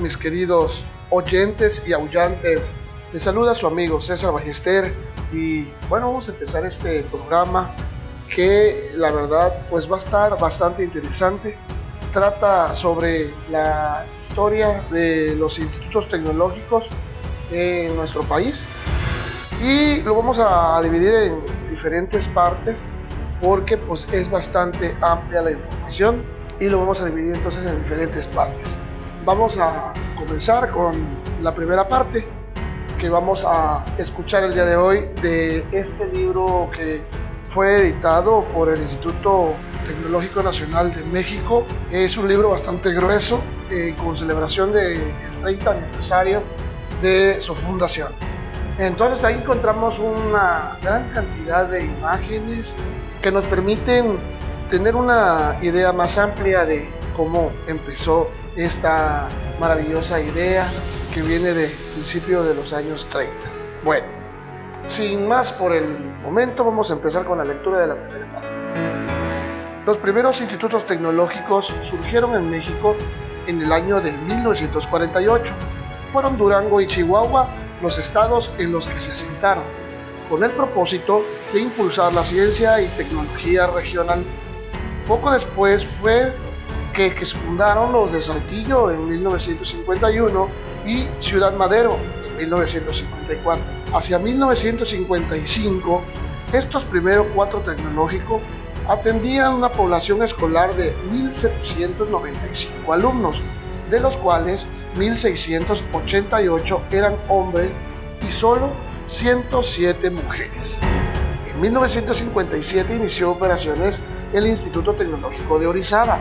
mis queridos oyentes y aullantes. Les saluda su amigo César Ballester y bueno, vamos a empezar este programa que la verdad pues va a estar bastante interesante. Trata sobre la historia de los institutos tecnológicos en nuestro país y lo vamos a dividir en diferentes partes porque pues es bastante amplia la información y lo vamos a dividir entonces en diferentes partes. Vamos a comenzar con la primera parte que vamos a escuchar el día de hoy de este libro que fue editado por el Instituto Tecnológico Nacional de México. Es un libro bastante grueso eh, con celebración del 30 aniversario de su fundación. Entonces ahí encontramos una gran cantidad de imágenes que nos permiten tener una idea más amplia de cómo empezó esta maravillosa idea que viene de principio de los años 30. Bueno, sin más por el momento, vamos a empezar con la lectura de la primera parte. Los primeros institutos tecnológicos surgieron en México en el año de 1948. Fueron Durango y Chihuahua los estados en los que se asentaron, con el propósito de impulsar la ciencia y tecnología regional poco después fue que, se fundaron los de Saltillo en 1951 y Ciudad Madero en 1954. Hacia 1955, estos primeros cuatro tecnológicos atendían una población escolar de 1.795 alumnos, de los cuales 1.688 eran hombres y solo 107 mujeres. En 1957 inició operaciones el Instituto Tecnológico de Orizaba.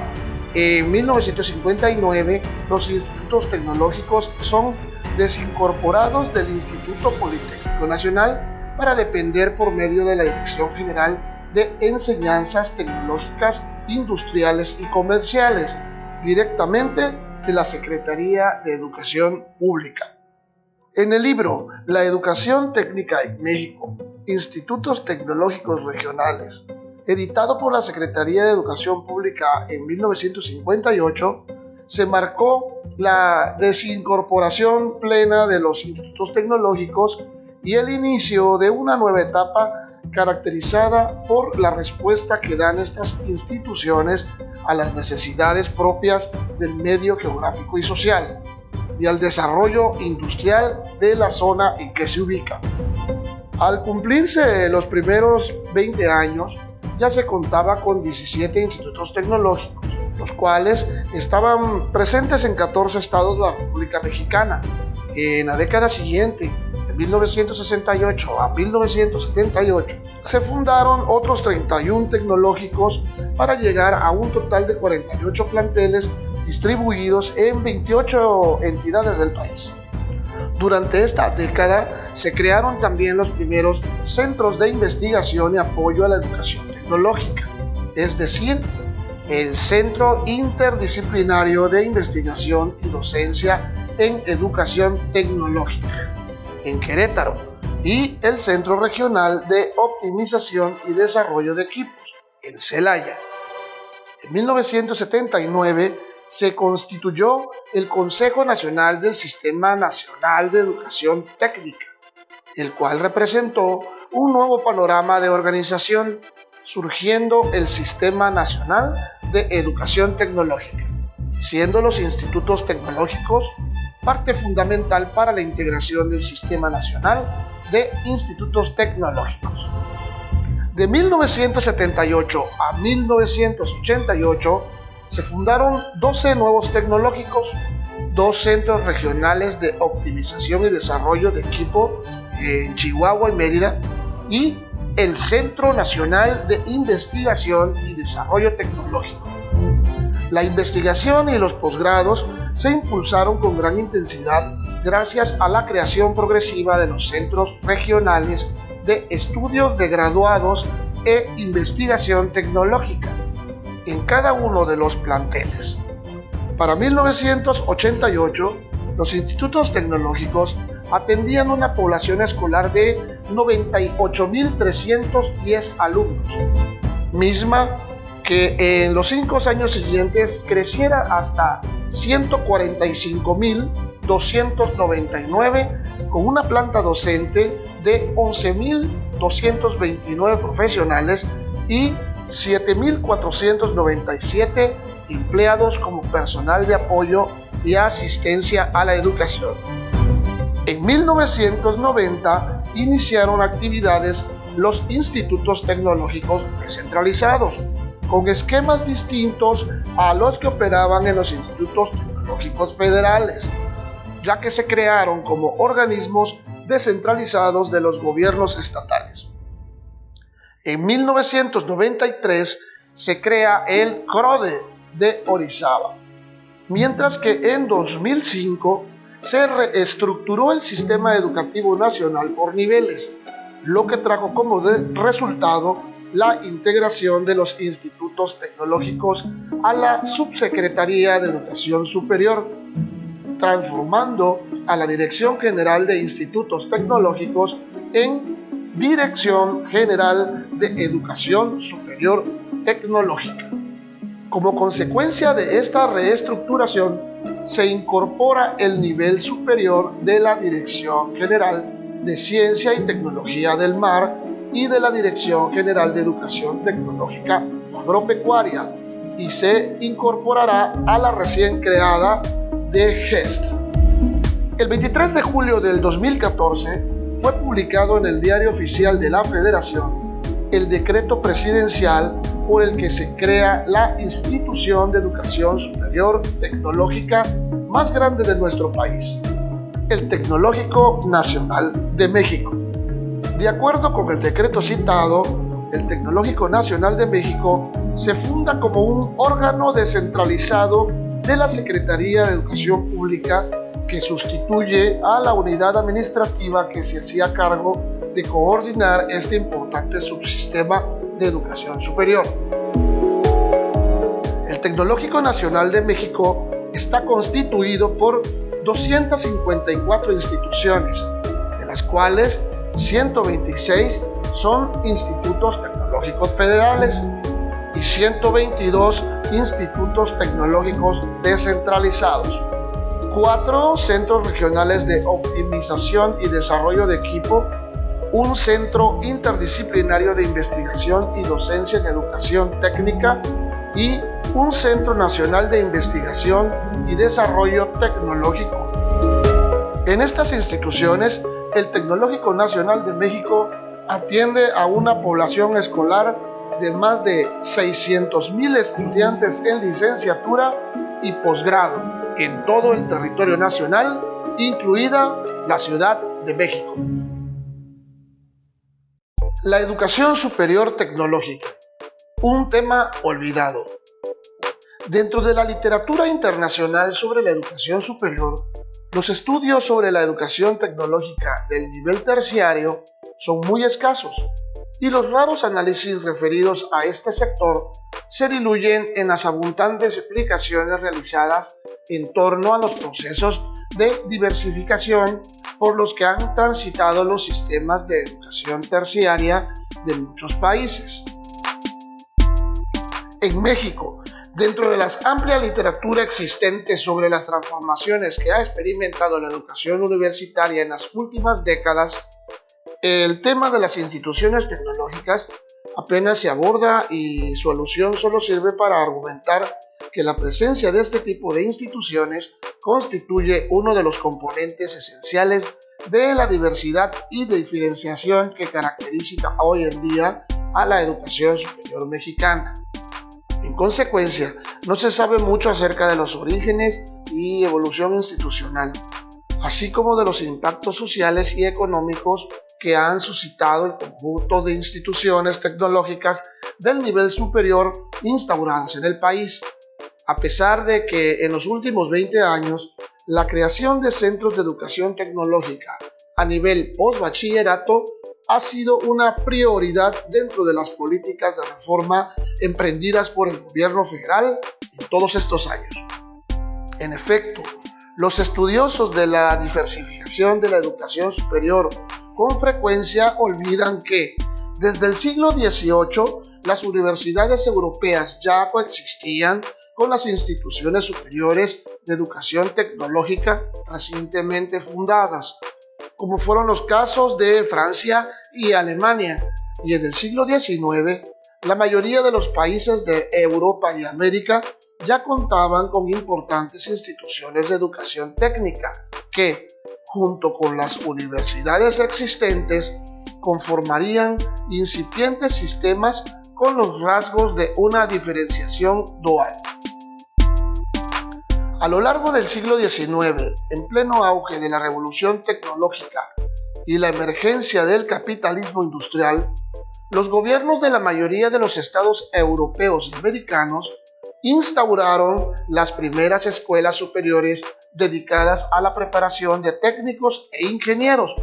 En 1959, los institutos tecnológicos son desincorporados del Instituto Politécnico Nacional para depender por medio de la Dirección General de Enseñanzas Tecnológicas, Industriales y Comerciales, directamente de la Secretaría de Educación Pública. En el libro La Educación Técnica en México, Institutos Tecnológicos Regionales, editado por la Secretaría de Educación Pública en 1958, se marcó la desincorporación plena de los institutos tecnológicos y el inicio de una nueva etapa caracterizada por la respuesta que dan estas instituciones a las necesidades propias del medio geográfico y social y al desarrollo industrial de la zona en que se ubica. Al cumplirse los primeros 20 años, ya se contaba con 17 institutos tecnológicos, los cuales estaban presentes en 14 estados de la República Mexicana. En la década siguiente, de 1968 a 1978, se fundaron otros 31 tecnológicos para llegar a un total de 48 planteles distribuidos en 28 entidades del país. Durante esta década se crearon también los primeros centros de investigación y apoyo a la educación es decir, el Centro Interdisciplinario de Investigación y Docencia en Educación Tecnológica, en Querétaro, y el Centro Regional de Optimización y Desarrollo de Equipos, en Celaya. En 1979 se constituyó el Consejo Nacional del Sistema Nacional de Educación Técnica, el cual representó un nuevo panorama de organización surgiendo el Sistema Nacional de Educación Tecnológica, siendo los institutos tecnológicos parte fundamental para la integración del Sistema Nacional de Institutos Tecnológicos. De 1978 a 1988 se fundaron 12 nuevos tecnológicos, dos centros regionales de optimización y desarrollo de equipo en Chihuahua y Mérida y el Centro Nacional de Investigación y Desarrollo Tecnológico. La investigación y los posgrados se impulsaron con gran intensidad gracias a la creación progresiva de los centros regionales de estudios de graduados e investigación tecnológica en cada uno de los planteles. Para 1988, los institutos tecnológicos atendían una población escolar de 98.310 alumnos, misma que en los cinco años siguientes creciera hasta 145.299 con una planta docente de 11.229 profesionales y 7.497 empleados como personal de apoyo y asistencia a la educación. En 1990 iniciaron actividades los institutos tecnológicos descentralizados, con esquemas distintos a los que operaban en los institutos tecnológicos federales, ya que se crearon como organismos descentralizados de los gobiernos estatales. En 1993 se crea el CRODE de Orizaba, mientras que en 2005 se reestructuró el sistema educativo nacional por niveles, lo que trajo como resultado la integración de los institutos tecnológicos a la Subsecretaría de Educación Superior, transformando a la Dirección General de Institutos Tecnológicos en Dirección General de Educación Superior Tecnológica. Como consecuencia de esta reestructuración, se incorpora el nivel superior de la Dirección General de Ciencia y Tecnología del Mar y de la Dirección General de Educación Tecnológica Agropecuaria y se incorporará a la recién creada de GEST. El 23 de julio del 2014 fue publicado en el Diario Oficial de la Federación el decreto presidencial por el que se crea la institución de educación superior tecnológica más grande de nuestro país, el Tecnológico Nacional de México. De acuerdo con el decreto citado, el Tecnológico Nacional de México se funda como un órgano descentralizado de la Secretaría de Educación Pública que sustituye a la unidad administrativa que se hacía cargo de coordinar este importante subsistema de educación superior. El Tecnológico Nacional de México está constituido por 254 instituciones, de las cuales 126 son institutos tecnológicos federales y 122 institutos tecnológicos descentralizados, cuatro centros regionales de optimización y desarrollo de equipo un centro interdisciplinario de investigación y docencia en educación técnica y un Centro Nacional de Investigación y Desarrollo Tecnológico. En estas instituciones, el Tecnológico Nacional de México atiende a una población escolar de más de 600.000 estudiantes en licenciatura y posgrado en todo el territorio nacional, incluida la Ciudad de México. La educación superior tecnológica, un tema olvidado. Dentro de la literatura internacional sobre la educación superior, los estudios sobre la educación tecnológica del nivel terciario son muy escasos y los raros análisis referidos a este sector se diluyen en las abundantes explicaciones realizadas en torno a los procesos de diversificación por los que han transitado los sistemas de educación terciaria de muchos países. En México, dentro de la amplia literatura existente sobre las transformaciones que ha experimentado la educación universitaria en las últimas décadas, el tema de las instituciones tecnológicas apenas se aborda y su alusión solo sirve para argumentar que la presencia de este tipo de instituciones constituye uno de los componentes esenciales de la diversidad y diferenciación que caracteriza hoy en día a la educación superior mexicana. En consecuencia, no se sabe mucho acerca de los orígenes y evolución institucional, así como de los impactos sociales y económicos que han suscitado el conjunto de instituciones tecnológicas del nivel superior instauradas en el país, a pesar de que en los últimos 20 años la creación de centros de educación tecnológica a nivel post-bachillerato ha sido una prioridad dentro de las políticas de reforma emprendidas por el gobierno federal en todos estos años. En efecto, los estudiosos de la diversificación de la educación superior con frecuencia olvidan que desde el siglo XVIII las universidades europeas ya coexistían con las instituciones superiores de educación tecnológica recientemente fundadas, como fueron los casos de Francia y Alemania, y en el siglo XIX la mayoría de los países de Europa y América ya contaban con importantes instituciones de educación técnica que, junto con las universidades existentes, conformarían incipientes sistemas con los rasgos de una diferenciación dual. A lo largo del siglo XIX, en pleno auge de la revolución tecnológica y la emergencia del capitalismo industrial, los gobiernos de la mayoría de los estados europeos y americanos instauraron las primeras escuelas superiores dedicadas a la preparación de técnicos e ingenieros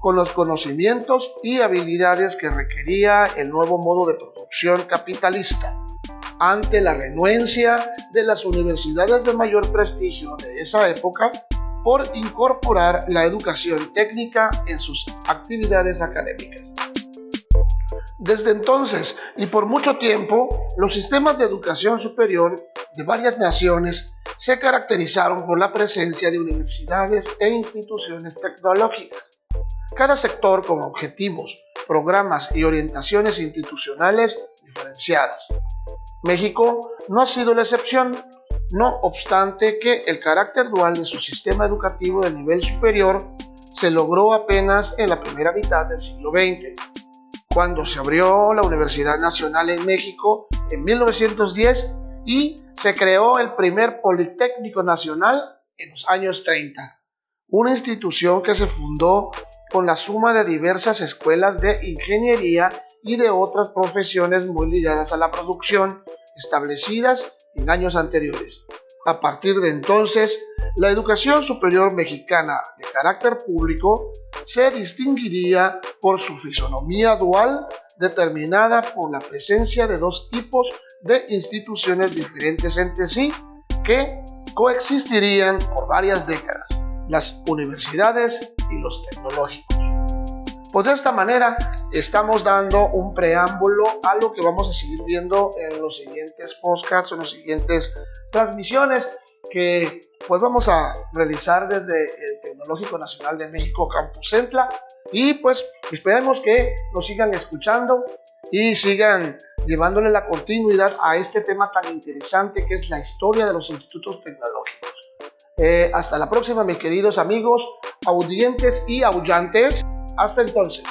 con los conocimientos y habilidades que requería el nuevo modo de producción capitalista. Ante la renuencia de las universidades de mayor prestigio de esa época por incorporar la educación técnica en sus actividades académicas. Desde entonces y por mucho tiempo, los sistemas de educación superior de varias naciones se caracterizaron por la presencia de universidades e instituciones tecnológicas, cada sector con objetivos, programas y orientaciones institucionales diferenciadas. México no ha sido la excepción, no obstante que el carácter dual de su sistema educativo de nivel superior se logró apenas en la primera mitad del siglo XX cuando se abrió la Universidad Nacional en México en 1910 y se creó el primer Politécnico Nacional en los años 30, una institución que se fundó con la suma de diversas escuelas de ingeniería y de otras profesiones muy ligadas a la producción establecidas en años anteriores. A partir de entonces, la educación superior mexicana de carácter público se distinguiría por su fisonomía dual determinada por la presencia de dos tipos de instituciones diferentes entre sí que coexistirían por varias décadas, las universidades y los tecnológicos. Pues de esta manera estamos dando un preámbulo a lo que vamos a seguir viendo en los siguientes podcasts, en las siguientes transmisiones que pues vamos a realizar desde el Tecnológico Nacional de México Campus Centla y pues esperemos que nos sigan escuchando y sigan llevándole la continuidad a este tema tan interesante que es la historia de los institutos tecnológicos. Eh, hasta la próxima, mis queridos amigos, audientes y aullantes. Hasta entonces.